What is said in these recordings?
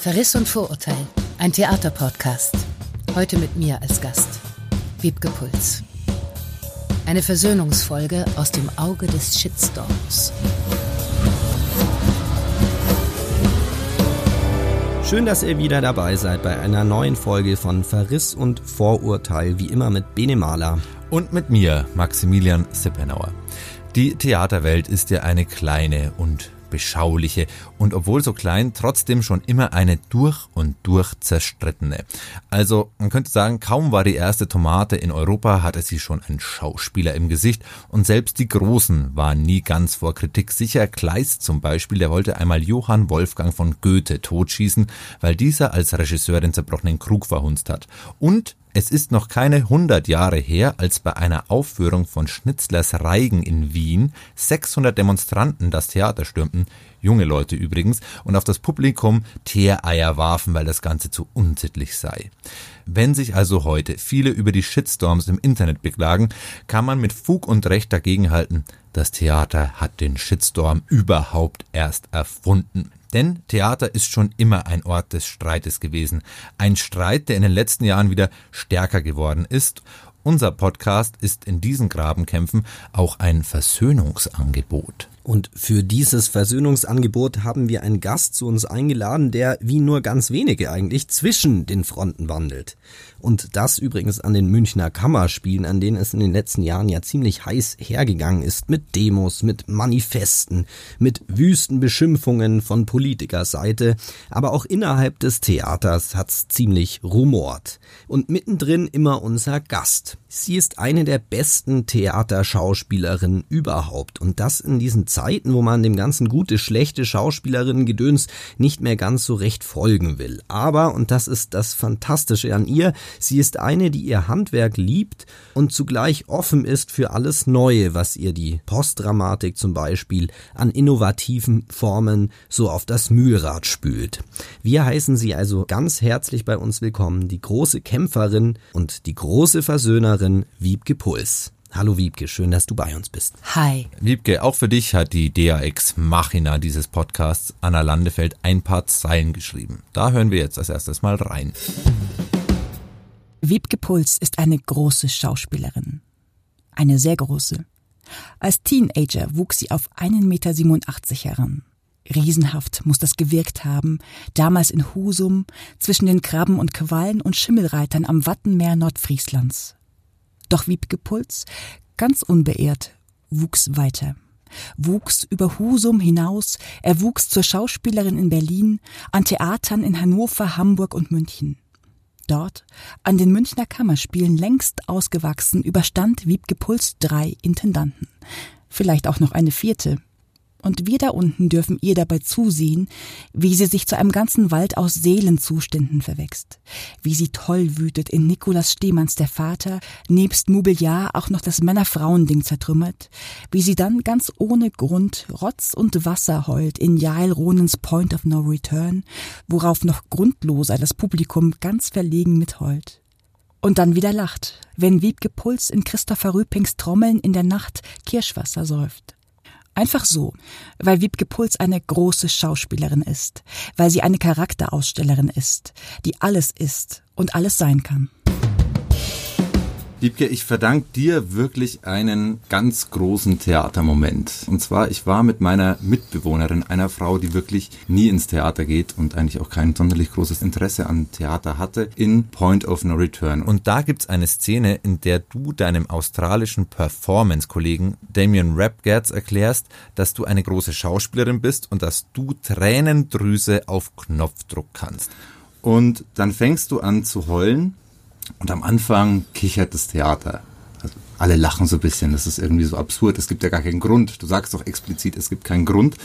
Verriss und Vorurteil, ein Theaterpodcast. Heute mit mir als Gast, Wiebke Puls. Eine Versöhnungsfolge aus dem Auge des Shitstorms. Schön, dass ihr wieder dabei seid bei einer neuen Folge von Verriss und Vorurteil, wie immer mit Bene Mahler. Und mit mir, Maximilian Sippenauer. Die Theaterwelt ist ja eine kleine und beschauliche und obwohl so klein, trotzdem schon immer eine durch und durch zerstrittene. Also man könnte sagen, kaum war die erste Tomate in Europa, hatte sie schon einen Schauspieler im Gesicht und selbst die Großen waren nie ganz vor Kritik sicher. Kleist zum Beispiel, der wollte einmal Johann Wolfgang von Goethe totschießen, weil dieser als Regisseur den zerbrochenen Krug verhunzt hat. Und es ist noch keine hundert Jahre her, als bei einer Aufführung von Schnitzlers Reigen in Wien 600 Demonstranten das Theater stürmten, junge Leute übrigens, und auf das Publikum Teereier warfen, weil das Ganze zu unsittlich sei. Wenn sich also heute viele über die Shitstorms im Internet beklagen, kann man mit Fug und Recht dagegenhalten, das Theater hat den Shitstorm überhaupt erst erfunden. Denn Theater ist schon immer ein Ort des Streites gewesen. Ein Streit, der in den letzten Jahren wieder stärker geworden ist. Unser Podcast ist in diesen Grabenkämpfen auch ein Versöhnungsangebot. Und für dieses Versöhnungsangebot haben wir einen Gast zu uns eingeladen, der wie nur ganz wenige eigentlich zwischen den Fronten wandelt. Und das übrigens an den Münchner Kammerspielen, an denen es in den letzten Jahren ja ziemlich heiß hergegangen ist, mit Demos, mit Manifesten, mit wüsten Beschimpfungen von Politikerseite, aber auch innerhalb des Theaters hat's ziemlich rumort. Und mittendrin immer unser Gast. Sie ist eine der besten Theaterschauspielerinnen überhaupt und das in diesen Zeiten, wo man dem ganzen gute, schlechte Schauspielerinnen-Gedöns nicht mehr ganz so recht folgen will. Aber, und das ist das Fantastische an ihr, sie ist eine, die ihr Handwerk liebt und zugleich offen ist für alles Neue, was ihr die Postdramatik zum Beispiel an innovativen Formen so auf das Mühlrad spült. Wir heißen sie also ganz herzlich bei uns willkommen, die große Kämpferin und die große Versöhnerin Wiebke Puls. Hallo Wiebke, schön, dass du bei uns bist. Hi. Wiebke, auch für dich hat die DAX Machina dieses Podcasts Anna Landefeld ein paar Zeilen geschrieben. Da hören wir jetzt als erstes mal rein. Wiebke Puls ist eine große Schauspielerin. Eine sehr große. Als Teenager wuchs sie auf 1,87 Meter heran. Riesenhaft muss das gewirkt haben, damals in Husum, zwischen den Krabben und Quallen und Schimmelreitern am Wattenmeer Nordfrieslands. Doch Wiebke Puls, ganz unbeehrt, wuchs weiter. Wuchs über Husum hinaus, er wuchs zur Schauspielerin in Berlin, an Theatern in Hannover, Hamburg und München. Dort, an den Münchner Kammerspielen längst ausgewachsen, überstand Wiebke Puls drei Intendanten. Vielleicht auch noch eine vierte, und wir da unten dürfen ihr dabei zusehen, wie sie sich zu einem ganzen Wald aus Seelenzuständen verwächst, wie sie toll wütet in Nikolaus Stehmanns der Vater, nebst Mobiliar auch noch das Männer-Frauen-Ding zertrümmert, wie sie dann ganz ohne Grund Rotz und Wasser heult in Jael Ronens Point of No Return, worauf noch grundloser das Publikum ganz verlegen mitheult. Und dann wieder lacht, wenn Wiebke Puls in Christopher Rüpings Trommeln in der Nacht Kirschwasser säuft. Einfach so, weil Wiebke Puls eine große Schauspielerin ist, weil sie eine Charakterausstellerin ist, die alles ist und alles sein kann. Liebke, ich verdanke dir wirklich einen ganz großen Theatermoment. Und zwar, ich war mit meiner Mitbewohnerin, einer Frau, die wirklich nie ins Theater geht und eigentlich auch kein sonderlich großes Interesse an Theater hatte, in Point of No Return. Und da gibt's eine Szene, in der du deinem australischen Performance-Kollegen Damien Rapgatz erklärst, dass du eine große Schauspielerin bist und dass du Tränendrüse auf Knopfdruck kannst. Und dann fängst du an zu heulen und am Anfang kichert das Theater. Also alle lachen so ein bisschen, das ist irgendwie so absurd, es gibt ja gar keinen Grund. Du sagst doch explizit, es gibt keinen Grund.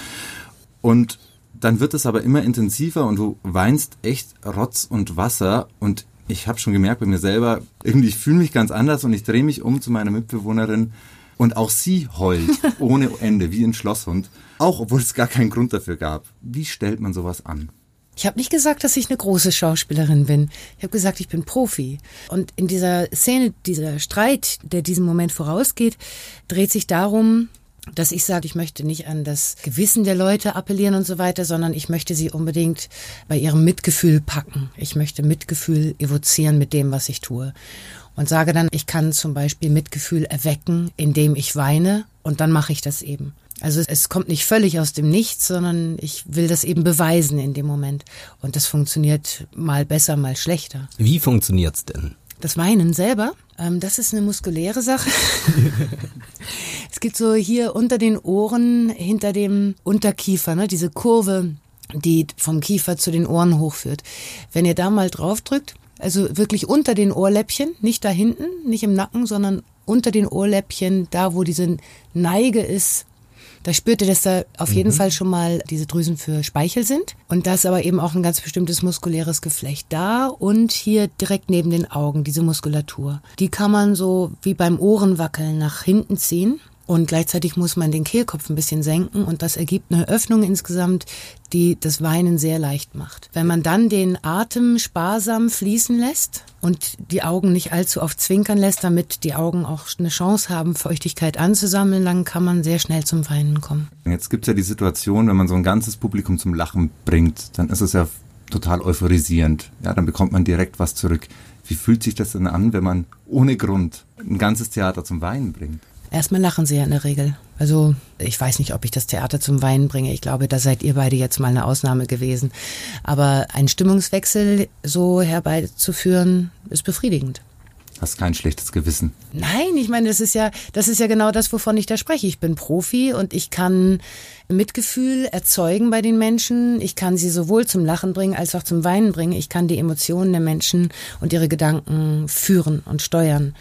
Und dann wird es aber immer intensiver und du weinst echt Rotz und Wasser und ich habe schon gemerkt bei mir selber, irgendwie ich fühle mich ganz anders und ich drehe mich um zu meiner Mitbewohnerin und auch sie heult ohne Ende wie ein Schlosshund, auch obwohl es gar keinen Grund dafür gab. Wie stellt man sowas an? Ich habe nicht gesagt, dass ich eine große Schauspielerin bin. Ich habe gesagt, ich bin Profi. Und in dieser Szene, dieser Streit, der diesem Moment vorausgeht, dreht sich darum, dass ich sage, ich möchte nicht an das Gewissen der Leute appellieren und so weiter, sondern ich möchte sie unbedingt bei ihrem Mitgefühl packen. Ich möchte Mitgefühl evozieren mit dem, was ich tue. Und sage dann, ich kann zum Beispiel Mitgefühl erwecken, indem ich weine und dann mache ich das eben. Also es kommt nicht völlig aus dem Nichts, sondern ich will das eben beweisen in dem Moment. Und das funktioniert mal besser, mal schlechter. Wie funktioniert's denn? Das Weinen selber, ähm, das ist eine muskuläre Sache. es gibt so hier unter den Ohren, hinter dem Unterkiefer, ne, diese Kurve, die vom Kiefer zu den Ohren hochführt. Wenn ihr da mal drauf drückt, also wirklich unter den Ohrläppchen, nicht da hinten, nicht im Nacken, sondern unter den Ohrläppchen, da wo diese Neige ist da spürt ihr, dass da auf jeden mhm. Fall schon mal diese Drüsen für Speichel sind. Und da ist aber eben auch ein ganz bestimmtes muskuläres Geflecht da und hier direkt neben den Augen, diese Muskulatur. Die kann man so wie beim Ohrenwackeln nach hinten ziehen. Und gleichzeitig muss man den Kehlkopf ein bisschen senken und das ergibt eine Öffnung insgesamt, die das Weinen sehr leicht macht. Wenn man dann den Atem sparsam fließen lässt und die Augen nicht allzu oft zwinkern lässt, damit die Augen auch eine Chance haben, Feuchtigkeit anzusammeln, dann kann man sehr schnell zum Weinen kommen. Jetzt gibt's ja die Situation, wenn man so ein ganzes Publikum zum Lachen bringt, dann ist es ja total euphorisierend. Ja, dann bekommt man direkt was zurück. Wie fühlt sich das denn an, wenn man ohne Grund ein ganzes Theater zum Weinen bringt? Erstmal lachen sie ja in der Regel. Also ich weiß nicht, ob ich das Theater zum Weinen bringe. Ich glaube, da seid ihr beide jetzt mal eine Ausnahme gewesen. Aber einen Stimmungswechsel so herbeizuführen, ist befriedigend. Hast kein schlechtes Gewissen. Nein, ich meine, das ist ja, das ist ja genau das, wovon ich da spreche. Ich bin Profi und ich kann Mitgefühl erzeugen bei den Menschen. Ich kann sie sowohl zum Lachen bringen als auch zum Weinen bringen. Ich kann die Emotionen der Menschen und ihre Gedanken führen und steuern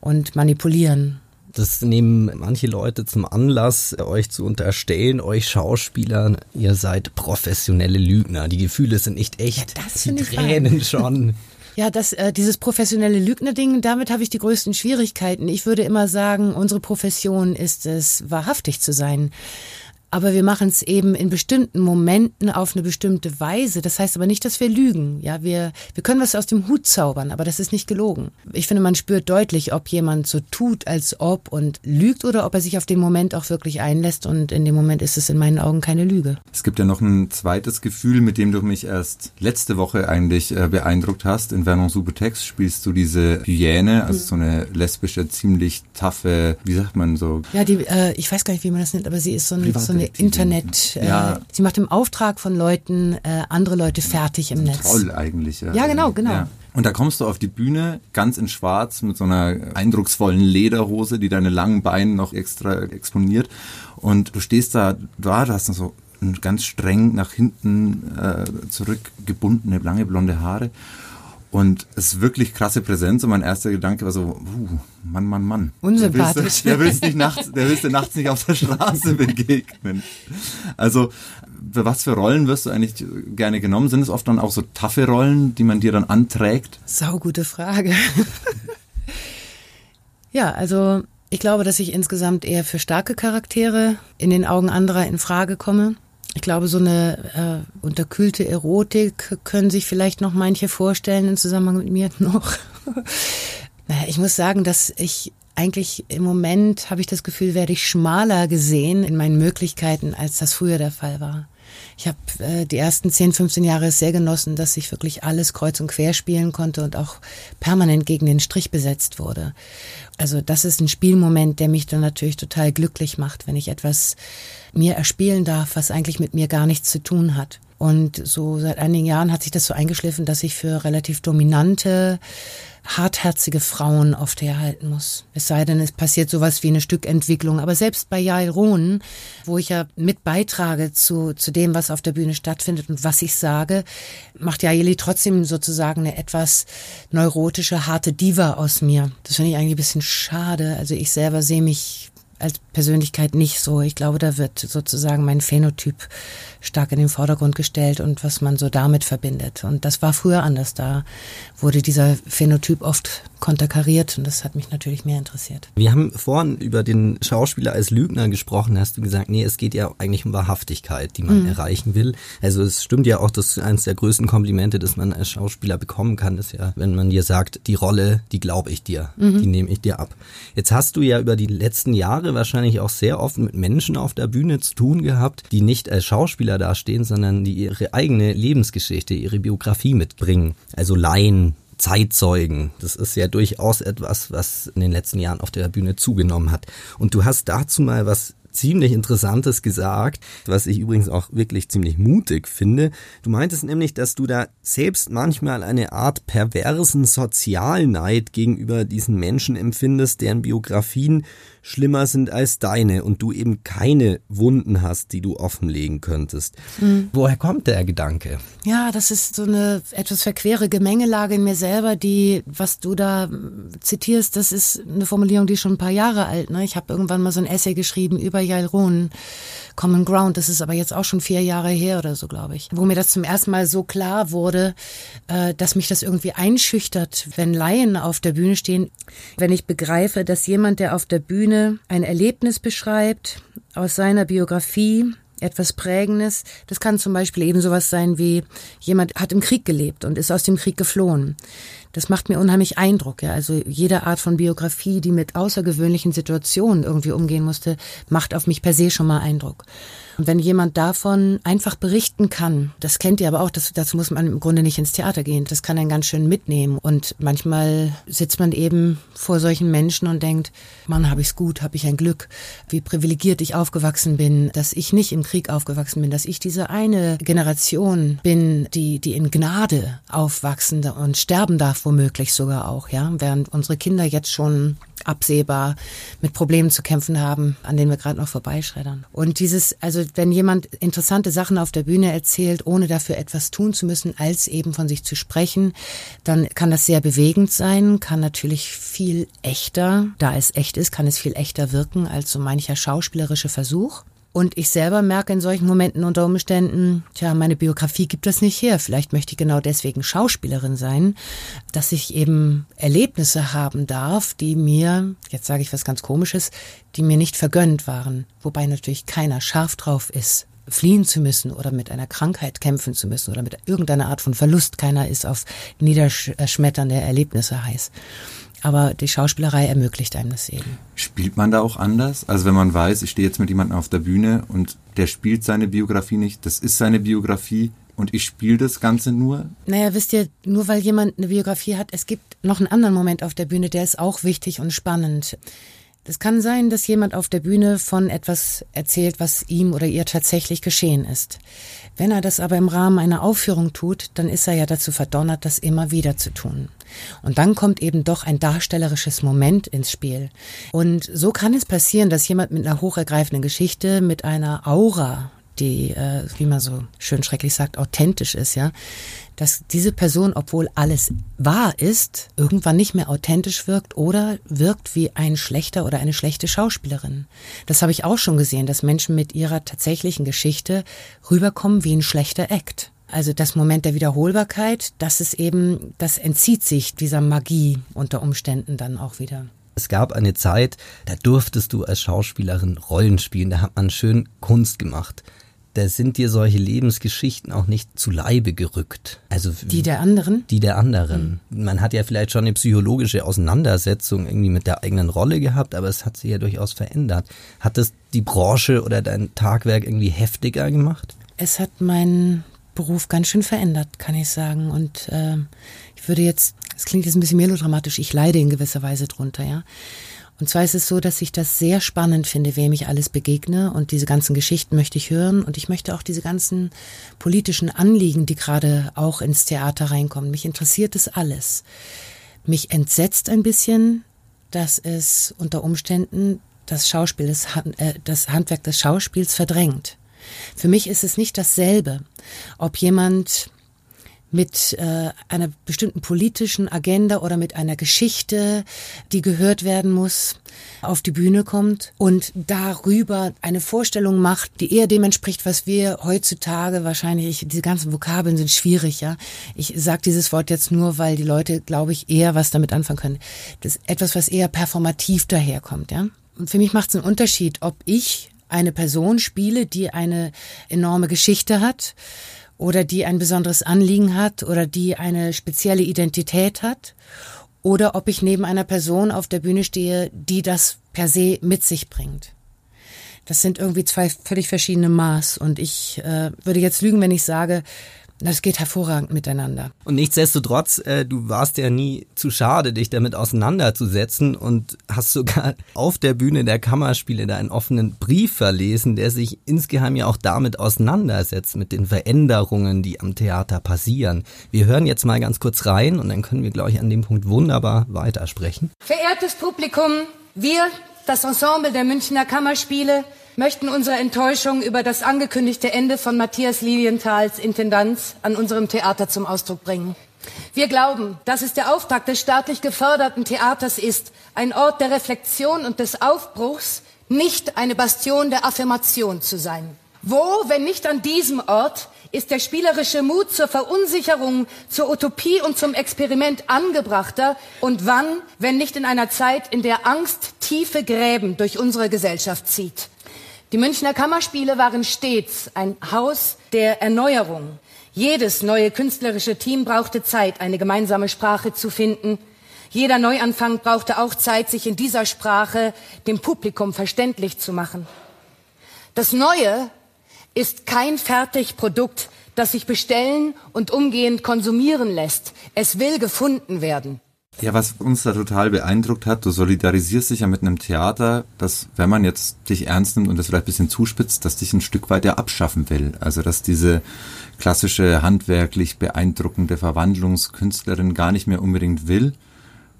und manipulieren. Das nehmen manche Leute zum Anlass, euch zu unterstellen, euch Schauspieler, ihr seid professionelle Lügner. Die Gefühle sind nicht echt. Ja, das die ich Tränen wahr. schon. Ja, das, äh, dieses professionelle Lügner-Ding, damit habe ich die größten Schwierigkeiten. Ich würde immer sagen, unsere Profession ist es, wahrhaftig zu sein aber wir machen es eben in bestimmten Momenten auf eine bestimmte Weise. Das heißt aber nicht, dass wir lügen. Ja, wir, wir können was aus dem Hut zaubern, aber das ist nicht gelogen. Ich finde, man spürt deutlich, ob jemand so tut, als ob und lügt oder ob er sich auf den Moment auch wirklich einlässt und in dem Moment ist es in meinen Augen keine Lüge. Es gibt ja noch ein zweites Gefühl, mit dem du mich erst letzte Woche eigentlich äh, beeindruckt hast. In Vernon Subutex spielst du diese Hyäne, also mhm. so eine lesbische, ziemlich taffe, wie sagt man so? Ja, die, äh, ich weiß gar nicht, wie man das nennt, aber sie ist so, ein, so eine Internet. Äh, ja. Sie macht im Auftrag von Leuten äh, andere Leute fertig im Netz. Toll eigentlich. Ja, ja genau, genau. Ja. Und da kommst du auf die Bühne ganz in Schwarz mit so einer eindrucksvollen Lederhose, die deine langen Beine noch extra exponiert. Und du stehst da, da, du hast noch so ganz streng nach hinten äh, zurückgebundene lange blonde Haare und es ist wirklich krasse Präsenz und mein erster Gedanke war so, uh, Mann, Mann, Mann. Unsympathisch. Der willst, nicht nachts, der willst du nachts nicht auf der Straße begegnen. Also, für was für Rollen wirst du eigentlich gerne genommen? Sind es oft dann auch so taffe Rollen, die man dir dann anträgt? Saugute Frage. ja, also ich glaube, dass ich insgesamt eher für starke Charaktere in den Augen anderer in Frage komme. Ich glaube, so eine äh, unterkühlte Erotik können sich vielleicht noch manche vorstellen im Zusammenhang mit mir noch. naja, ich muss sagen, dass ich eigentlich im Moment habe ich das Gefühl, werde ich schmaler gesehen in meinen Möglichkeiten, als das früher der Fall war. Ich habe äh, die ersten 10, 15 Jahre sehr genossen, dass ich wirklich alles kreuz und quer spielen konnte und auch permanent gegen den Strich besetzt wurde. Also das ist ein Spielmoment, der mich dann natürlich total glücklich macht, wenn ich etwas mir erspielen darf, was eigentlich mit mir gar nichts zu tun hat. Und so seit einigen Jahren hat sich das so eingeschliffen, dass ich für relativ dominante, hartherzige Frauen oft herhalten muss. Es sei denn, es passiert sowas wie eine Stückentwicklung. Aber selbst bei Jael Rohn, wo ich ja mit beitrage zu, zu dem, was auf der Bühne stattfindet und was ich sage, macht Jaeli trotzdem sozusagen eine etwas neurotische, harte Diva aus mir. Das finde ich eigentlich ein bisschen schade. Also ich selber sehe mich als Persönlichkeit nicht so. Ich glaube, da wird sozusagen mein Phänotyp stark in den Vordergrund gestellt und was man so damit verbindet. Und das war früher anders. Da wurde dieser Phänotyp oft konterkariert und das hat mich natürlich mehr interessiert. Wir haben vorhin über den Schauspieler als Lügner gesprochen. Hast du gesagt, nee, es geht ja eigentlich um Wahrhaftigkeit, die man mhm. erreichen will. Also es stimmt ja auch, dass eines der größten Komplimente, das man als Schauspieler bekommen kann, ist ja, wenn man dir sagt, die Rolle, die glaube ich dir, mhm. die nehme ich dir ab. Jetzt hast du ja über die letzten Jahre Wahrscheinlich auch sehr oft mit Menschen auf der Bühne zu tun gehabt, die nicht als Schauspieler dastehen, sondern die ihre eigene Lebensgeschichte, ihre Biografie mitbringen. Also Laien, Zeitzeugen. Das ist ja durchaus etwas, was in den letzten Jahren auf der Bühne zugenommen hat. Und du hast dazu mal was ziemlich Interessantes gesagt, was ich übrigens auch wirklich ziemlich mutig finde. Du meintest nämlich, dass du da selbst manchmal eine Art perversen Sozialneid gegenüber diesen Menschen empfindest, deren Biografien schlimmer sind als deine und du eben keine Wunden hast, die du offenlegen könntest. Mhm. Woher kommt der Gedanke? Ja, das ist so eine etwas verquere Gemengelage in mir selber, die, was du da zitierst, das ist eine Formulierung, die ist schon ein paar Jahre alt. Ne? Ich habe irgendwann mal so ein Essay geschrieben über Yael Rohn, Common Ground. Das ist aber jetzt auch schon vier Jahre her oder so, glaube ich. Wo mir das zum ersten Mal so klar wurde, äh, dass mich das irgendwie einschüchtert, wenn Laien auf der Bühne stehen. Wenn ich begreife, dass jemand, der auf der Bühne ein Erlebnis beschreibt, aus seiner Biografie, etwas Prägendes. Das kann zum Beispiel eben sowas sein wie jemand hat im Krieg gelebt und ist aus dem Krieg geflohen. Das macht mir unheimlich Eindruck. Ja. Also jede Art von Biografie, die mit außergewöhnlichen Situationen irgendwie umgehen musste, macht auf mich per se schon mal Eindruck. Und wenn jemand davon einfach berichten kann, das kennt ihr aber auch, das, dazu muss man im Grunde nicht ins Theater gehen. Das kann einen ganz schön mitnehmen. Und manchmal sitzt man eben vor solchen Menschen und denkt, Mann, habe ich's gut, habe ich ein Glück, wie privilegiert ich aufgewachsen bin, dass ich nicht im Krieg aufgewachsen bin, dass ich diese eine Generation bin, die, die in Gnade aufwachsen und sterben darf womöglich sogar auch, ja, während unsere Kinder jetzt schon absehbar mit Problemen zu kämpfen haben, an denen wir gerade noch vorbeischreddern. Und dieses, also wenn jemand interessante Sachen auf der Bühne erzählt, ohne dafür etwas tun zu müssen, als eben von sich zu sprechen, dann kann das sehr bewegend sein, kann natürlich viel echter, da es echt ist, kann es viel echter wirken als so mancher schauspielerische Versuch. Und ich selber merke in solchen Momenten unter Umständen, tja, meine Biografie gibt das nicht her. Vielleicht möchte ich genau deswegen Schauspielerin sein, dass ich eben Erlebnisse haben darf, die mir, jetzt sage ich was ganz Komisches, die mir nicht vergönnt waren. Wobei natürlich keiner scharf drauf ist, fliehen zu müssen oder mit einer Krankheit kämpfen zu müssen oder mit irgendeiner Art von Verlust. Keiner ist auf niederschmetternde Erlebnisse heiß. Aber die Schauspielerei ermöglicht einem das eben. Spielt man da auch anders? Also wenn man weiß, ich stehe jetzt mit jemandem auf der Bühne und der spielt seine Biografie nicht, das ist seine Biografie und ich spiele das Ganze nur? Naja, wisst ihr, nur weil jemand eine Biografie hat, es gibt noch einen anderen Moment auf der Bühne, der ist auch wichtig und spannend. Es kann sein, dass jemand auf der Bühne von etwas erzählt, was ihm oder ihr tatsächlich geschehen ist. Wenn er das aber im Rahmen einer Aufführung tut, dann ist er ja dazu verdonnert, das immer wieder zu tun. Und dann kommt eben doch ein darstellerisches Moment ins Spiel. Und so kann es passieren, dass jemand mit einer hochergreifenden Geschichte, mit einer Aura, die, äh, wie man so schön schrecklich sagt, authentisch ist, ja, dass diese Person, obwohl alles wahr ist, irgendwann nicht mehr authentisch wirkt oder wirkt wie ein schlechter oder eine schlechte Schauspielerin. Das habe ich auch schon gesehen, dass Menschen mit ihrer tatsächlichen Geschichte rüberkommen wie ein schlechter Act. Also das Moment der Wiederholbarkeit, das ist eben, das entzieht sich dieser Magie unter Umständen dann auch wieder. Es gab eine Zeit, da durftest du als Schauspielerin Rollen spielen, da hat man schön Kunst gemacht da sind dir solche Lebensgeschichten auch nicht zu Leibe gerückt. Also die der anderen? Die der anderen. Mhm. Man hat ja vielleicht schon eine psychologische Auseinandersetzung irgendwie mit der eigenen Rolle gehabt, aber es hat sich ja durchaus verändert. Hat das die Branche oder dein Tagwerk irgendwie heftiger gemacht? Es hat meinen Beruf ganz schön verändert, kann ich sagen. Und äh, ich würde jetzt, es klingt jetzt ein bisschen melodramatisch, ich leide in gewisser Weise drunter, ja. Und zwar ist es so, dass ich das sehr spannend finde, wem ich alles begegne und diese ganzen Geschichten möchte ich hören und ich möchte auch diese ganzen politischen Anliegen, die gerade auch ins Theater reinkommen. Mich interessiert es alles. Mich entsetzt ein bisschen, dass es unter Umständen das Schauspiel, das, äh, das Handwerk des Schauspiels verdrängt. Für mich ist es nicht dasselbe, ob jemand mit äh, einer bestimmten politischen Agenda oder mit einer Geschichte, die gehört werden muss, auf die Bühne kommt und darüber eine Vorstellung macht, die eher dem entspricht, was wir heutzutage wahrscheinlich, diese ganzen Vokabeln sind schwierig, ja. Ich sage dieses Wort jetzt nur, weil die Leute, glaube ich, eher was damit anfangen können. Das ist etwas, was eher performativ daherkommt, ja. Und für mich macht es einen Unterschied, ob ich eine Person spiele, die eine enorme Geschichte hat, oder die ein besonderes Anliegen hat oder die eine spezielle Identität hat oder ob ich neben einer Person auf der Bühne stehe, die das per se mit sich bringt. Das sind irgendwie zwei völlig verschiedene Maß. Und ich äh, würde jetzt lügen, wenn ich sage, das geht hervorragend miteinander. Und nichtsdestotrotz, äh, du warst ja nie zu schade, dich damit auseinanderzusetzen und hast sogar auf der Bühne der Kammerspiele da einen offenen Brief verlesen, der sich insgeheim ja auch damit auseinandersetzt, mit den Veränderungen, die am Theater passieren. Wir hören jetzt mal ganz kurz rein und dann können wir, glaube ich, an dem Punkt wunderbar weitersprechen. Verehrtes Publikum, wir, das Ensemble der Münchner Kammerspiele, möchten unsere Enttäuschung über das angekündigte Ende von Matthias Lilienthals Intendanz an unserem Theater zum Ausdruck bringen. Wir glauben, dass es der Auftrag des staatlich geförderten Theaters ist, ein Ort der Reflexion und des Aufbruchs, nicht eine Bastion der Affirmation zu sein. Wo, wenn nicht an diesem Ort, ist der spielerische Mut zur Verunsicherung, zur Utopie und zum Experiment angebrachter und wann, wenn nicht in einer Zeit, in der Angst tiefe Gräben durch unsere Gesellschaft zieht. Die Münchner Kammerspiele waren stets ein Haus der Erneuerung. Jedes neue künstlerische Team brauchte Zeit, eine gemeinsame Sprache zu finden. Jeder Neuanfang brauchte auch Zeit, sich in dieser Sprache dem Publikum verständlich zu machen. Das Neue ist kein Fertigprodukt, das sich bestellen und umgehend konsumieren lässt. Es will gefunden werden. Ja, was uns da total beeindruckt hat, du solidarisierst dich ja mit einem Theater, das, wenn man jetzt dich ernst nimmt und das vielleicht ein bisschen zuspitzt, dass dich ein Stück weit ja abschaffen will. Also, dass diese klassische handwerklich beeindruckende Verwandlungskünstlerin gar nicht mehr unbedingt will.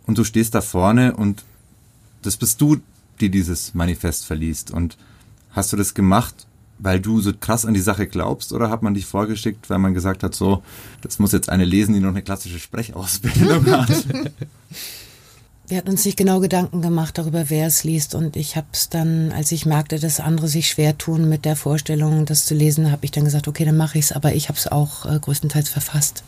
Und du stehst da vorne und das bist du, die dieses Manifest verliest. Und hast du das gemacht, weil du so krass an die Sache glaubst oder hat man dich vorgeschickt, weil man gesagt hat, so, das muss jetzt eine lesen, die noch eine klassische Sprechausbildung hat? Wir hatten uns nicht genau Gedanken gemacht darüber, wer es liest. Und ich habe es dann, als ich merkte, dass andere sich schwer tun mit der Vorstellung, das zu lesen, habe ich dann gesagt, okay, dann mache ich es. Aber ich habe es auch äh, größtenteils verfasst.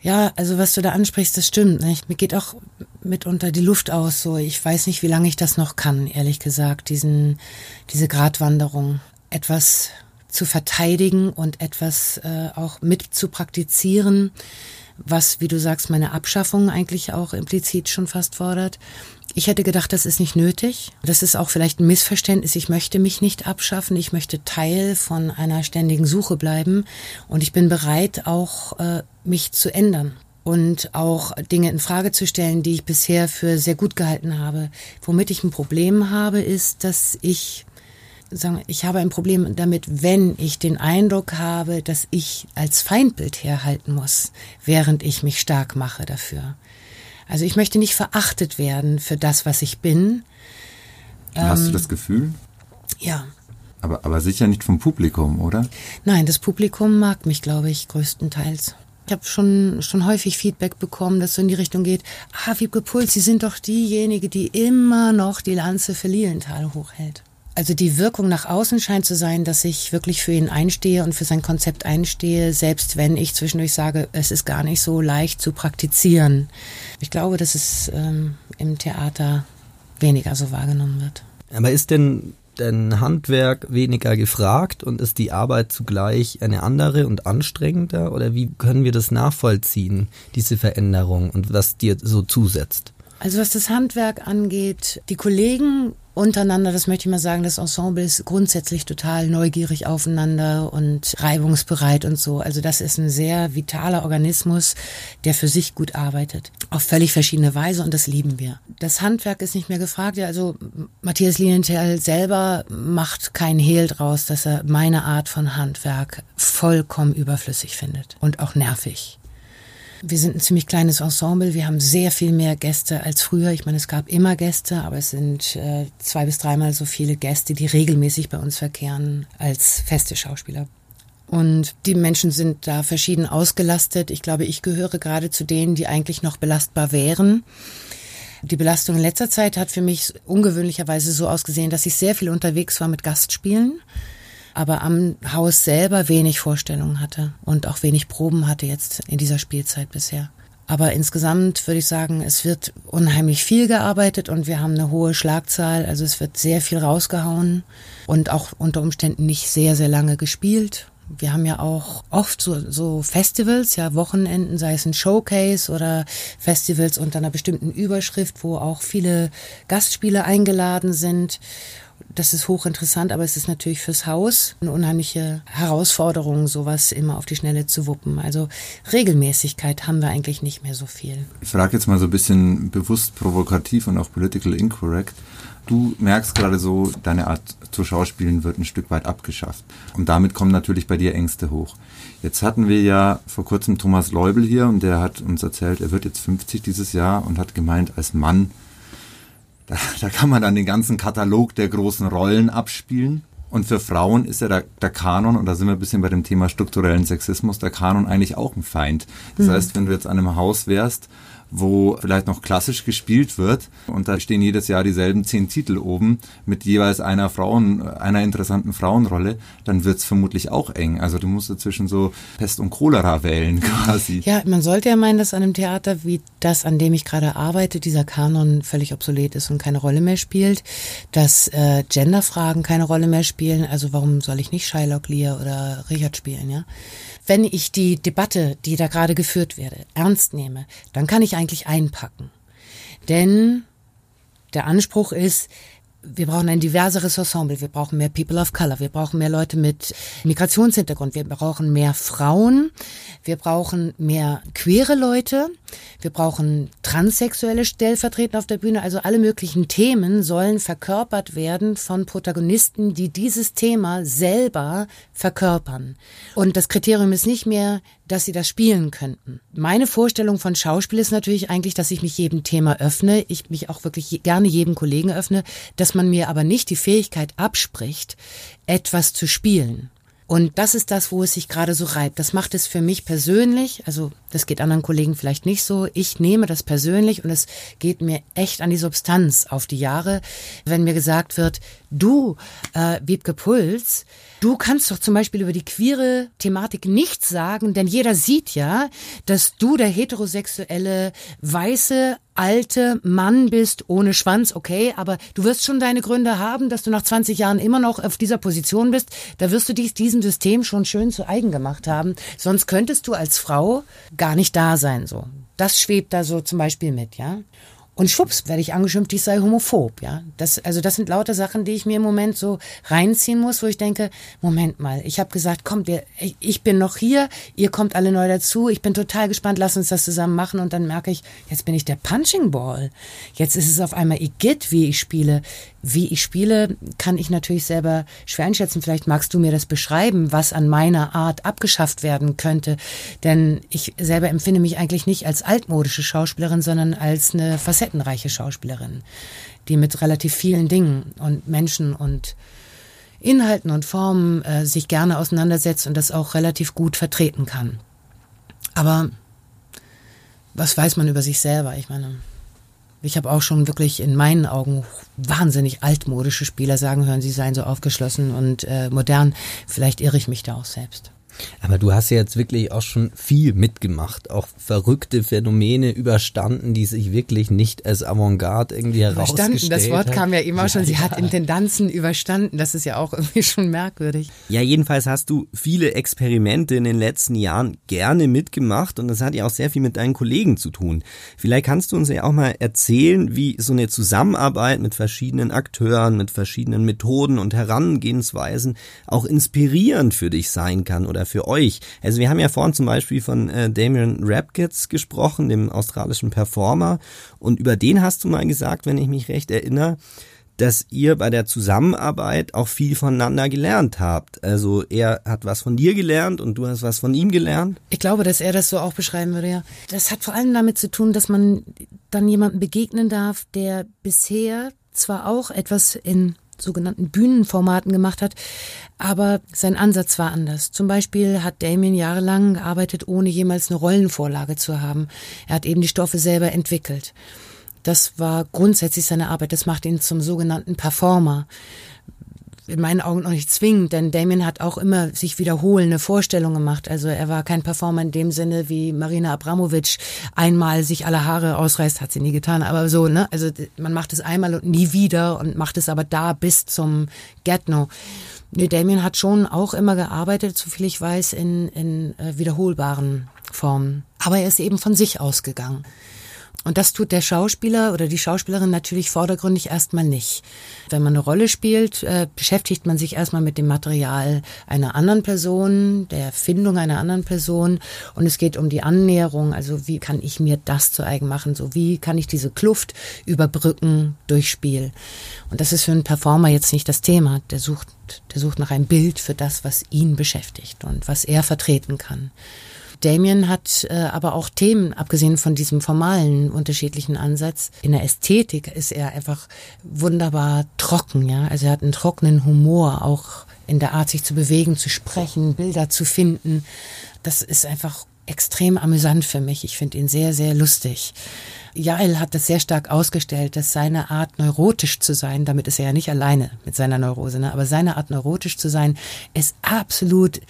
Ja, also was du da ansprichst, das stimmt. Nicht? Mir geht auch mitunter die Luft aus. So, ich weiß nicht, wie lange ich das noch kann, ehrlich gesagt. Diesen, diese Gratwanderung etwas zu verteidigen und etwas äh, auch mit zu praktizieren, was, wie du sagst, meine Abschaffung eigentlich auch implizit schon fast fordert. Ich hätte gedacht, das ist nicht nötig. Das ist auch vielleicht ein Missverständnis. Ich möchte mich nicht abschaffen. Ich möchte Teil von einer ständigen Suche bleiben. Und ich bin bereit, auch äh, mich zu ändern und auch Dinge in Frage zu stellen, die ich bisher für sehr gut gehalten habe. Womit ich ein Problem habe, ist, dass ich sagen, ich habe ein Problem damit, wenn ich den Eindruck habe, dass ich als Feindbild herhalten muss, während ich mich stark mache dafür. Also ich möchte nicht verachtet werden für das, was ich bin. Hast ähm, du das Gefühl? Ja. Aber, aber sicher nicht vom Publikum, oder? Nein, das Publikum mag mich, glaube ich, größtenteils. Ich habe schon, schon häufig Feedback bekommen, dass so in die Richtung geht, ah, Wiebke Puls, Sie sind doch diejenige, die immer noch die Lanze für Lilienthal hochhält. Also die Wirkung nach außen scheint zu sein, dass ich wirklich für ihn einstehe und für sein Konzept einstehe, selbst wenn ich zwischendurch sage, es ist gar nicht so leicht zu praktizieren. Ich glaube, dass es ähm, im Theater weniger so wahrgenommen wird. Aber ist denn denn Handwerk weniger gefragt und ist die Arbeit zugleich eine andere und anstrengender? Oder wie können wir das nachvollziehen, diese Veränderung und was dir so zusetzt? Also was das Handwerk angeht, die Kollegen untereinander, das möchte ich mal sagen, das Ensemble ist grundsätzlich total neugierig aufeinander und reibungsbereit und so. Also das ist ein sehr vitaler Organismus, der für sich gut arbeitet. Auf völlig verschiedene Weise und das lieben wir. Das Handwerk ist nicht mehr gefragt. Ja, also Matthias Lilienthal selber macht keinen Hehl draus, dass er meine Art von Handwerk vollkommen überflüssig findet und auch nervig. Wir sind ein ziemlich kleines Ensemble. Wir haben sehr viel mehr Gäste als früher. Ich meine, es gab immer Gäste, aber es sind äh, zwei bis dreimal so viele Gäste, die regelmäßig bei uns verkehren als feste Schauspieler. Und die Menschen sind da verschieden ausgelastet. Ich glaube, ich gehöre gerade zu denen, die eigentlich noch belastbar wären. Die Belastung in letzter Zeit hat für mich ungewöhnlicherweise so ausgesehen, dass ich sehr viel unterwegs war mit Gastspielen aber am Haus selber wenig Vorstellungen hatte und auch wenig Proben hatte jetzt in dieser Spielzeit bisher. Aber insgesamt würde ich sagen, es wird unheimlich viel gearbeitet und wir haben eine hohe Schlagzahl. Also es wird sehr viel rausgehauen und auch unter Umständen nicht sehr, sehr lange gespielt. Wir haben ja auch oft so, so Festivals, ja, Wochenenden, sei es ein Showcase oder Festivals unter einer bestimmten Überschrift, wo auch viele Gastspiele eingeladen sind. Das ist hochinteressant, aber es ist natürlich fürs Haus eine unheimliche Herausforderung, sowas immer auf die Schnelle zu wuppen. Also Regelmäßigkeit haben wir eigentlich nicht mehr so viel. Ich frage jetzt mal so ein bisschen bewusst provokativ und auch political incorrect. Du merkst gerade so, deine Art zu schauspielen wird ein Stück weit abgeschafft. Und damit kommen natürlich bei dir Ängste hoch. Jetzt hatten wir ja vor kurzem Thomas Leubel hier und der hat uns erzählt, er wird jetzt 50 dieses Jahr und hat gemeint, als Mann, da, da kann man dann den ganzen Katalog der großen Rollen abspielen. Und für Frauen ist ja der, der, Kanon, und da sind wir ein bisschen bei dem Thema strukturellen Sexismus, der Kanon eigentlich auch ein Feind. Das mhm. heißt, wenn du jetzt an einem Haus wärst, wo vielleicht noch klassisch gespielt wird und da stehen jedes Jahr dieselben zehn Titel oben mit jeweils einer Frauen, einer interessanten Frauenrolle, dann wird's vermutlich auch eng. Also du musst zwischen so Pest und Cholera wählen quasi. Ja, man sollte ja meinen, dass an einem Theater wie das, an dem ich gerade arbeite, dieser Kanon völlig obsolet ist und keine Rolle mehr spielt, dass äh, Genderfragen keine Rolle mehr spielen. Also warum soll ich nicht Shylock Lear oder Richard spielen, ja? wenn ich die Debatte, die da gerade geführt werde, ernst nehme, dann kann ich eigentlich einpacken. Denn der Anspruch ist, wir brauchen ein diverseres Ensemble, wir brauchen mehr People of Color, wir brauchen mehr Leute mit Migrationshintergrund, wir brauchen mehr Frauen, wir brauchen mehr queere Leute, wir brauchen transsexuelle Stellvertreter auf der Bühne, also alle möglichen Themen sollen verkörpert werden von Protagonisten, die dieses Thema selber verkörpern. Und das Kriterium ist nicht mehr, dass sie das spielen könnten. Meine Vorstellung von Schauspiel ist natürlich eigentlich, dass ich mich jedem Thema öffne, ich mich auch wirklich gerne jedem Kollegen öffne, dass man mir aber nicht die Fähigkeit abspricht, etwas zu spielen. Und das ist das, wo es sich gerade so reibt. Das macht es für mich persönlich, also das geht anderen Kollegen vielleicht nicht so. Ich nehme das persönlich und es geht mir echt an die Substanz auf die Jahre, wenn mir gesagt wird, du, äh, Wiebke Puls, du kannst doch zum Beispiel über die queere Thematik nichts sagen, denn jeder sieht ja, dass du der heterosexuelle, weiße, alte Mann bist ohne Schwanz, okay, aber du wirst schon deine Gründe haben, dass du nach 20 Jahren immer noch auf dieser Position bist. Da wirst du dies diesem System schon schön zu eigen gemacht haben. Sonst könntest du als Frau gar nicht da sein, so. Das schwebt da so zum Beispiel mit, ja. Und schwupps werde ich angeschimpft, ich sei homophob, ja. Das, also das sind lauter Sachen, die ich mir im Moment so reinziehen muss, wo ich denke, Moment mal, ich habe gesagt, kommt, wir, ich bin noch hier, ihr kommt alle neu dazu, ich bin total gespannt, lass uns das zusammen machen und dann merke ich, jetzt bin ich der Punching Ball. Jetzt ist es auf einmal Igitt, wie ich spiele. Wie ich spiele, kann ich natürlich selber schwer einschätzen. Vielleicht magst du mir das beschreiben, was an meiner Art abgeschafft werden könnte. Denn ich selber empfinde mich eigentlich nicht als altmodische Schauspielerin, sondern als eine facettenreiche Schauspielerin, die mit relativ vielen Dingen und Menschen und Inhalten und Formen äh, sich gerne auseinandersetzt und das auch relativ gut vertreten kann. Aber was weiß man über sich selber? Ich meine, ich habe auch schon wirklich in meinen Augen wahnsinnig altmodische Spieler sagen hören, sie seien so aufgeschlossen und äh, modern. Vielleicht irre ich mich da auch selbst. Aber du hast ja jetzt wirklich auch schon viel mitgemacht, auch verrückte Phänomene überstanden, die sich wirklich nicht als Avantgarde irgendwie herausgestellt Überstanden, das Wort hat. kam ja immer ja, schon, sie ja. hat Intendanzen überstanden, das ist ja auch irgendwie schon merkwürdig. Ja, jedenfalls hast du viele Experimente in den letzten Jahren gerne mitgemacht und das hat ja auch sehr viel mit deinen Kollegen zu tun. Vielleicht kannst du uns ja auch mal erzählen, wie so eine Zusammenarbeit mit verschiedenen Akteuren, mit verschiedenen Methoden und Herangehensweisen auch inspirierend für dich sein kann oder für euch? Also wir haben ja vorhin zum Beispiel von äh, Damien Rapkitz gesprochen, dem australischen Performer. Und über den hast du mal gesagt, wenn ich mich recht erinnere, dass ihr bei der Zusammenarbeit auch viel voneinander gelernt habt. Also er hat was von dir gelernt und du hast was von ihm gelernt. Ich glaube, dass er das so auch beschreiben würde, ja. Das hat vor allem damit zu tun, dass man dann jemandem begegnen darf, der bisher zwar auch etwas in sogenannten Bühnenformaten gemacht hat. Aber sein Ansatz war anders. Zum Beispiel hat Damien jahrelang gearbeitet, ohne jemals eine Rollenvorlage zu haben. Er hat eben die Stoffe selber entwickelt. Das war grundsätzlich seine Arbeit. Das macht ihn zum sogenannten Performer in meinen Augen noch nicht zwingend, denn Damien hat auch immer sich wiederholende Vorstellungen gemacht. Also er war kein Performer in dem Sinne, wie Marina Abramovic einmal sich alle Haare ausreißt, hat sie nie getan, aber so, ne? Also man macht es einmal und nie wieder und macht es aber da bis zum Get-No. Nee, Damien hat schon auch immer gearbeitet, soviel ich weiß, in, in äh, wiederholbaren Formen. Aber er ist eben von sich ausgegangen. Und das tut der Schauspieler oder die Schauspielerin natürlich vordergründig erstmal nicht. Wenn man eine Rolle spielt, äh, beschäftigt man sich erstmal mit dem Material einer anderen Person, der Erfindung einer anderen Person. Und es geht um die Annäherung. Also wie kann ich mir das zu eigen machen? So wie kann ich diese Kluft überbrücken durch Spiel? Und das ist für einen Performer jetzt nicht das Thema. Der sucht, der sucht nach einem Bild für das, was ihn beschäftigt und was er vertreten kann. Damien hat äh, aber auch Themen, abgesehen von diesem formalen unterschiedlichen Ansatz. In der Ästhetik ist er einfach wunderbar trocken, ja. Also er hat einen trockenen Humor, auch in der Art, sich zu bewegen, zu sprechen, Bilder zu finden. Das ist einfach extrem amüsant für mich. Ich finde ihn sehr, sehr lustig. Jael hat das sehr stark ausgestellt, dass seine Art neurotisch zu sein, damit ist er ja nicht alleine mit seiner Neurose, ne? aber seine Art neurotisch zu sein, ist absolut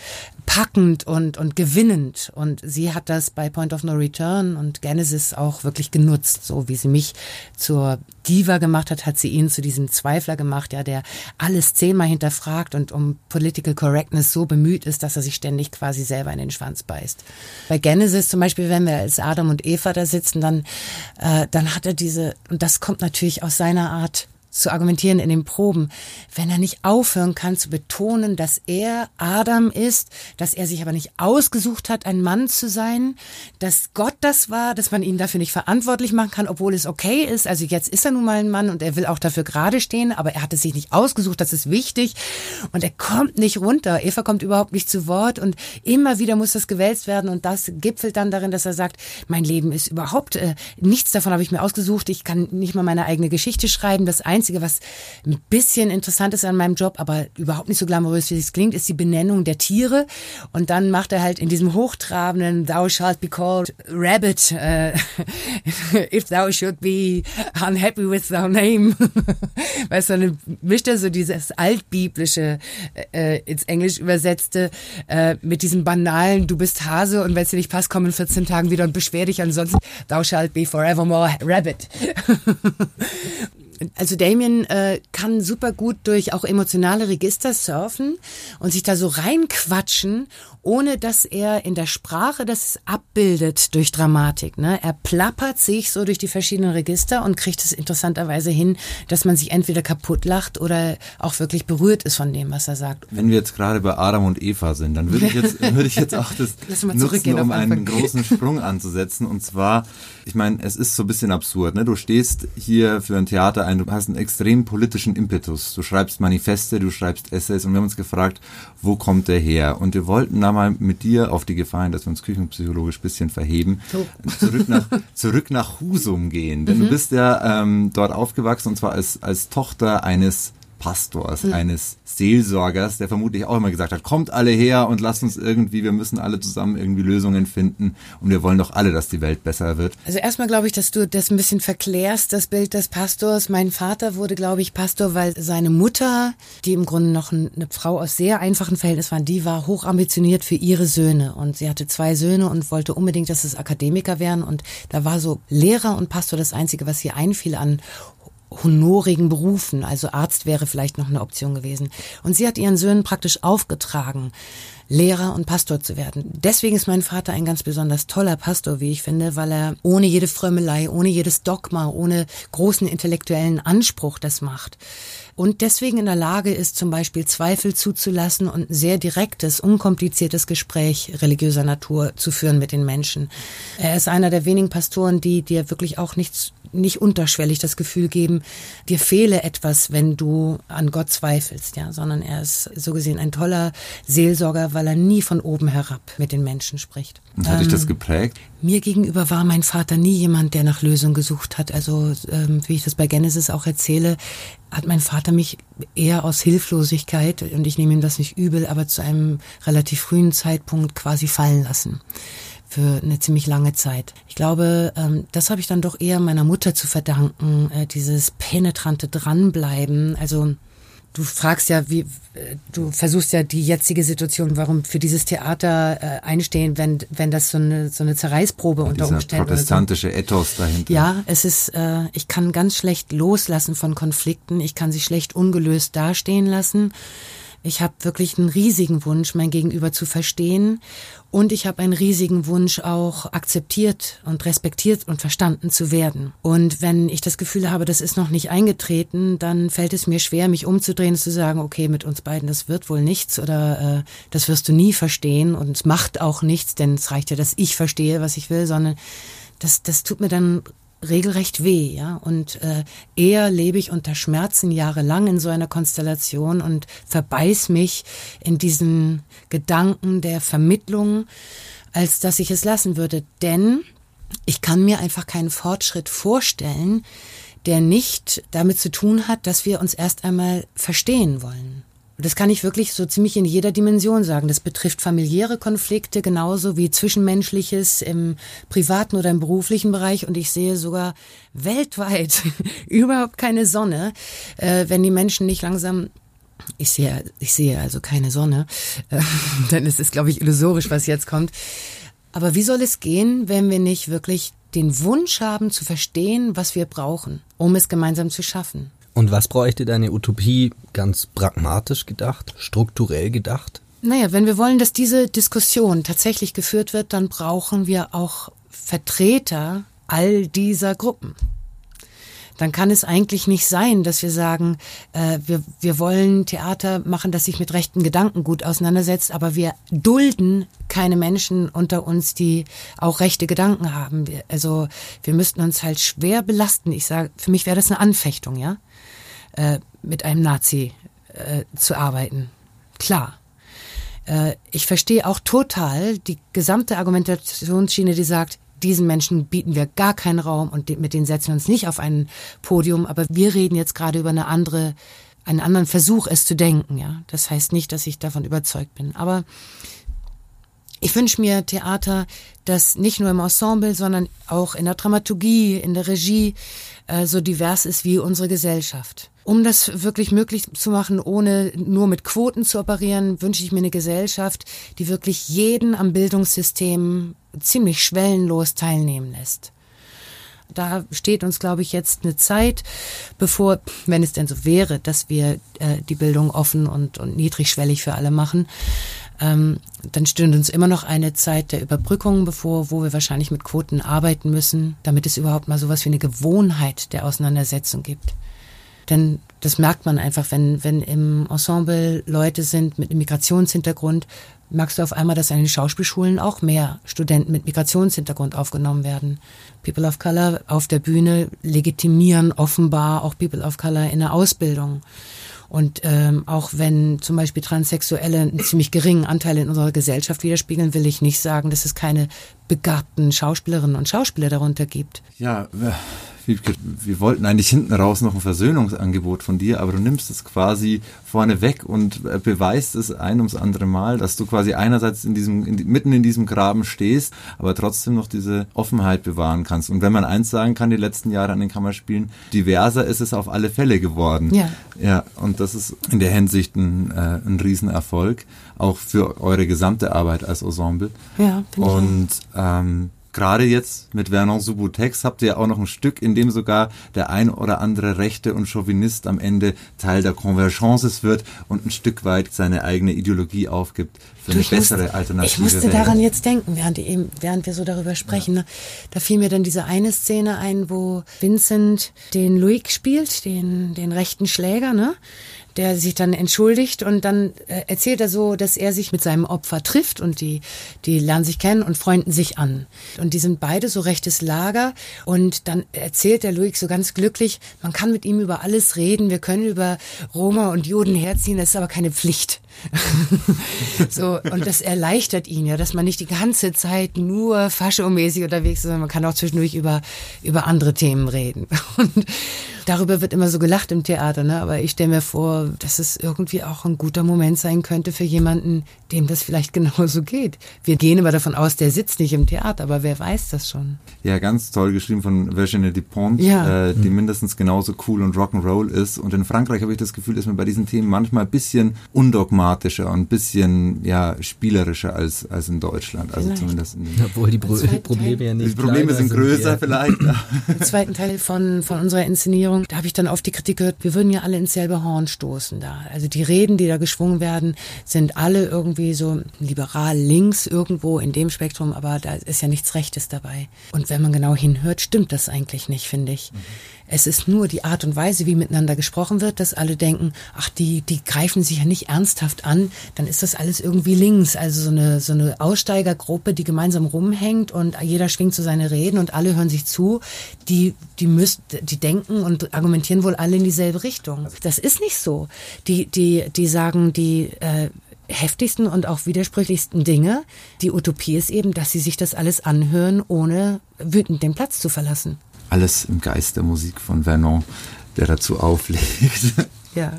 packend und, und gewinnend. Und sie hat das bei Point of No Return und Genesis auch wirklich genutzt. So wie sie mich zur Diva gemacht hat, hat sie ihn zu diesem Zweifler gemacht, ja, der alles zehnmal hinterfragt und um Political Correctness so bemüht ist, dass er sich ständig quasi selber in den Schwanz beißt. Bei Genesis zum Beispiel, wenn wir als Adam und Eva da sitzen, dann äh, dann hat er diese, und das kommt natürlich aus seiner Art zu argumentieren in den Proben, wenn er nicht aufhören kann zu betonen, dass er Adam ist, dass er sich aber nicht ausgesucht hat, ein Mann zu sein, dass Gott das war, dass man ihn dafür nicht verantwortlich machen kann, obwohl es okay ist. Also jetzt ist er nun mal ein Mann und er will auch dafür gerade stehen, aber er hat es sich nicht ausgesucht, das ist wichtig. Und er kommt nicht runter. Eva kommt überhaupt nicht zu Wort und immer wieder muss das gewälzt werden und das gipfelt dann darin, dass er sagt, mein Leben ist überhaupt, äh, nichts davon habe ich mir ausgesucht, ich kann nicht mal meine eigene Geschichte schreiben. Das Einzige, was ein bisschen interessant ist an meinem Job, aber überhaupt nicht so glamourös, wie es klingt, ist die Benennung der Tiere. Und dann macht er halt in diesem hochtrabenden Thou shalt be called Rabbit, uh, if thou should be unhappy with thy name. weißt du, dann mischt er so dieses altbiblische äh, ins Englisch übersetzte äh, mit diesem banalen, du bist Hase und wenn es dir nicht passt, komm in 14 Tagen wieder und beschwer dich ansonsten, thou shalt be forevermore Rabbit. Also Damien äh, kann super gut durch auch emotionale Register surfen und sich da so reinquatschen, ohne dass er in der Sprache das abbildet durch Dramatik. Ne? Er plappert sich so durch die verschiedenen Register und kriegt es interessanterweise hin, dass man sich entweder kaputt lacht oder auch wirklich berührt ist von dem, was er sagt. Wenn wir jetzt gerade bei Adam und Eva sind, dann würde ich jetzt, würde ich jetzt auch das nutzen, um einen großen Sprung anzusetzen. Und zwar, ich meine, es ist so ein bisschen absurd. Ne? Du stehst hier für ein Theater ein, du hast einen extrem politischen Impetus. Du schreibst Manifeste, du schreibst Essays und wir haben uns gefragt, wo kommt der her? Und wir wollten mal mit dir auf die Gefahr hin, dass wir uns küchenpsychologisch bisschen verheben, so. zurück nach, zurück nach Husum gehen. Denn mhm. du bist ja ähm, dort aufgewachsen und zwar als, als Tochter eines Pastors, mhm. eines Seelsorgers, der vermutlich auch immer gesagt hat, kommt alle her und lasst uns irgendwie, wir müssen alle zusammen irgendwie Lösungen finden und wir wollen doch alle, dass die Welt besser wird. Also erstmal glaube ich, dass du das ein bisschen verklärst, das Bild des Pastors. Mein Vater wurde, glaube ich, Pastor, weil seine Mutter, die im Grunde noch eine Frau aus sehr einfachen Verhältnissen war, die war hochambitioniert für ihre Söhne und sie hatte zwei Söhne und wollte unbedingt, dass es Akademiker wären und da war so Lehrer und Pastor das Einzige, was ihr einfiel an honorigen Berufen. Also Arzt wäre vielleicht noch eine Option gewesen. Und sie hat ihren Söhnen praktisch aufgetragen, Lehrer und Pastor zu werden. Deswegen ist mein Vater ein ganz besonders toller Pastor, wie ich finde, weil er ohne jede Frömmelei, ohne jedes Dogma, ohne großen intellektuellen Anspruch das macht und deswegen in der Lage ist, zum Beispiel Zweifel zuzulassen und ein sehr direktes, unkompliziertes Gespräch religiöser Natur zu führen mit den Menschen. Er ist einer der wenigen Pastoren, die dir wirklich auch nichts, nicht unterschwellig das Gefühl geben, dir fehle etwas, wenn du an Gott zweifelst, ja, sondern er ist so gesehen ein toller Seelsorger, weil er nie von oben herab mit den Menschen spricht. Und hat ähm, dich das geprägt? Mir gegenüber war mein Vater nie jemand, der nach Lösung gesucht hat. Also ähm, wie ich das bei Genesis auch erzähle, hat mein Vater mich eher aus Hilflosigkeit, und ich nehme ihm das nicht übel, aber zu einem relativ frühen Zeitpunkt quasi fallen lassen für eine ziemlich lange Zeit. Ich glaube, ähm, das habe ich dann doch eher meiner Mutter zu verdanken, äh, dieses penetrante Dranbleiben. Also Du fragst ja, wie du versuchst ja die jetzige Situation, warum für dieses Theater äh, einstehen, wenn wenn das so eine so eine Zerreißprobe ja, unter Umständen protestantische so. Ethos dahinter. Ja, es ist äh, ich kann ganz schlecht loslassen von Konflikten, ich kann sie schlecht ungelöst dastehen lassen. Ich habe wirklich einen riesigen Wunsch, mein Gegenüber zu verstehen. Und ich habe einen riesigen Wunsch auch akzeptiert und respektiert und verstanden zu werden. Und wenn ich das Gefühl habe, das ist noch nicht eingetreten, dann fällt es mir schwer, mich umzudrehen und zu sagen, okay, mit uns beiden, das wird wohl nichts oder äh, das wirst du nie verstehen und es macht auch nichts, denn es reicht ja, dass ich verstehe, was ich will, sondern das, das tut mir dann regelrecht weh, ja. Und äh, eher lebe ich unter Schmerzen jahrelang in so einer Konstellation und verbeiß mich in diesen Gedanken der Vermittlung, als dass ich es lassen würde. Denn ich kann mir einfach keinen Fortschritt vorstellen, der nicht damit zu tun hat, dass wir uns erst einmal verstehen wollen. Das kann ich wirklich so ziemlich in jeder Dimension sagen. Das betrifft familiäre Konflikte genauso wie zwischenmenschliches im privaten oder im beruflichen Bereich. Und ich sehe sogar weltweit überhaupt keine Sonne, äh, wenn die Menschen nicht langsam ich sehe, ich sehe also keine Sonne, äh, denn es ist, glaube ich, illusorisch, was jetzt kommt. Aber wie soll es gehen, wenn wir nicht wirklich den Wunsch haben zu verstehen, was wir brauchen, um es gemeinsam zu schaffen? Und was bräuchte deine Utopie ganz pragmatisch gedacht, strukturell gedacht? Naja, wenn wir wollen, dass diese Diskussion tatsächlich geführt wird, dann brauchen wir auch Vertreter all dieser Gruppen. Dann kann es eigentlich nicht sein, dass wir sagen, äh, wir, wir wollen Theater machen, das sich mit rechten Gedanken gut auseinandersetzt, aber wir dulden keine Menschen unter uns, die auch rechte Gedanken haben. Also wir müssten uns halt schwer belasten. Ich sage, für mich wäre das eine Anfechtung, ja äh, mit einem Nazi äh, zu arbeiten. Klar. Äh, ich verstehe auch total die gesamte Argumentationsschiene, die sagt, diesen Menschen bieten wir gar keinen Raum und mit denen setzen wir uns nicht auf ein Podium, aber wir reden jetzt gerade über eine andere, einen anderen Versuch, es zu denken, ja. Das heißt nicht, dass ich davon überzeugt bin. Aber ich wünsche mir Theater, das nicht nur im Ensemble, sondern auch in der Dramaturgie, in der Regie äh, so divers ist wie unsere Gesellschaft. Um das wirklich möglich zu machen, ohne nur mit Quoten zu operieren, wünsche ich mir eine Gesellschaft, die wirklich jeden am Bildungssystem ziemlich schwellenlos teilnehmen lässt. Da steht uns, glaube ich, jetzt eine Zeit, bevor, wenn es denn so wäre, dass wir äh, die Bildung offen und, und niedrigschwellig für alle machen, ähm, dann stünde uns immer noch eine Zeit der Überbrückung bevor, wo wir wahrscheinlich mit Quoten arbeiten müssen, damit es überhaupt mal sowas wie eine Gewohnheit der Auseinandersetzung gibt. Denn das merkt man einfach, wenn, wenn im Ensemble Leute sind mit einem Migrationshintergrund, merkst du auf einmal, dass an den Schauspielschulen auch mehr Studenten mit Migrationshintergrund aufgenommen werden. People of Color auf der Bühne legitimieren offenbar auch People of Color in der Ausbildung. Und ähm, auch wenn zum Beispiel Transsexuelle einen ziemlich geringen Anteil in unserer Gesellschaft widerspiegeln, will ich nicht sagen, dass es keine begabten Schauspielerinnen und Schauspieler darunter gibt. Ja, wir wollten eigentlich hinten raus noch ein Versöhnungsangebot von dir, aber du nimmst es quasi vorne weg und äh, beweist es ein ums andere Mal, dass du quasi einerseits in diesem, in, mitten in diesem Graben stehst, aber trotzdem noch diese Offenheit bewahren kannst. Und wenn man eins sagen kann, die letzten Jahre an den Kammerspielen, diverser ist es auf alle Fälle geworden. Ja. Ja, und das ist in der Hinsicht ein, äh, ein Riesenerfolg, auch für eure gesamte Arbeit als Ensemble. Ja, und ähm, gerade jetzt mit Vernon Subutex habt ihr ja auch noch ein Stück, in dem sogar der ein oder andere Rechte und Chauvinist am Ende Teil der Convergences wird und ein Stück weit seine eigene Ideologie aufgibt für du, eine bessere musste, Alternative. Ich musste Welt. daran jetzt denken, während, eben, während wir so darüber sprechen. Ja. Ne? Da fiel mir dann diese eine Szene ein, wo Vincent den Louis spielt, den, den rechten Schläger, ne? Der sich dann entschuldigt und dann äh, erzählt er so, dass er sich mit seinem Opfer trifft und die, die lernen sich kennen und freunden sich an. Und die sind beide so rechtes Lager und dann erzählt der Luig so ganz glücklich, man kann mit ihm über alles reden, wir können über Roma und Juden herziehen, das ist aber keine Pflicht. so, und das erleichtert ihn ja, dass man nicht die ganze Zeit nur faschomäßig unterwegs ist, sondern man kann auch zwischendurch über, über andere Themen reden. Und darüber wird immer so gelacht im Theater, ne? aber ich stelle mir vor, dass es irgendwie auch ein guter Moment sein könnte für jemanden, dem das vielleicht genauso geht. Wir gehen immer davon aus, der sitzt nicht im Theater, aber wer weiß das schon. Ja, ganz toll geschrieben von Virginie Dupont, ja. äh, die mhm. mindestens genauso cool und Rock'n'Roll ist. Und in Frankreich habe ich das Gefühl, dass man bei diesen Themen manchmal ein bisschen undogmatisch dramatischer und ein bisschen ja, spielerischer als, als in Deutschland. Also zumindest in Obwohl die Pro Probleme Teil. ja nicht die Probleme sind größer ja. vielleicht. Im zweiten Teil von, von unserer Inszenierung, da habe ich dann oft die Kritik gehört, wir würden ja alle ins selbe Horn stoßen da. Also die Reden, die da geschwungen werden, sind alle irgendwie so liberal links irgendwo in dem Spektrum, aber da ist ja nichts Rechtes dabei. Und wenn man genau hinhört, stimmt das eigentlich nicht, finde ich. Es ist nur die Art und Weise, wie miteinander gesprochen wird, dass alle denken, ach, die, die greifen sich ja nicht ernsthaft an, dann ist das alles irgendwie links. Also so eine, so eine Aussteigergruppe, die gemeinsam rumhängt und jeder schwingt so seine Reden und alle hören sich zu, die, die müsst, die denken und argumentieren wohl alle in dieselbe Richtung. Das ist nicht so. Die, die, die sagen, die, äh, heftigsten und auch widersprüchlichsten Dinge. Die Utopie ist eben, dass sie sich das alles anhören, ohne wütend den Platz zu verlassen. Alles im Geist der Musik von Vernon, der dazu auflegt. Ja.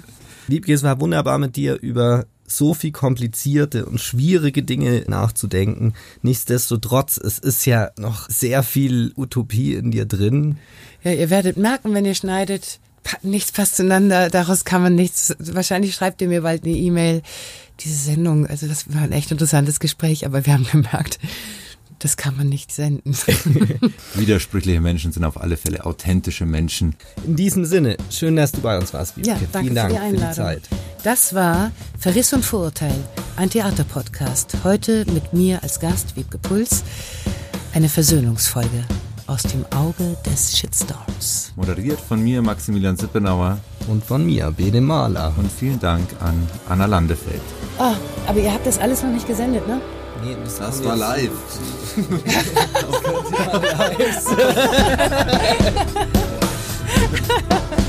Liebke, es war wunderbar mit dir über so viel komplizierte und schwierige Dinge nachzudenken. Nichtsdestotrotz, es ist ja noch sehr viel Utopie in dir drin. Ja, ihr werdet merken, wenn ihr schneidet, nichts passt zueinander, daraus kann man nichts, wahrscheinlich schreibt ihr mir bald eine E-Mail. Diese Sendung, also das war ein echt interessantes Gespräch, aber wir haben gemerkt, das kann man nicht senden. Widersprüchliche Menschen sind auf alle Fälle authentische Menschen. In diesem Sinne, schön, dass du bei uns warst, Liebke. Ja, danke Vielen Dank für die Einladung. Zeit. Das war Verriss und Vorurteil, ein Theaterpodcast. Heute mit mir als Gast, Wiebke Puls, eine Versöhnungsfolge aus dem Auge des Shitstorms. Moderiert von mir, Maximilian Sippenauer. Und von mir, Bene Mahler. Und vielen Dank an Anna Landefeld. Oh, aber ihr habt das alles noch nicht gesendet, ne? Nee, Das war live.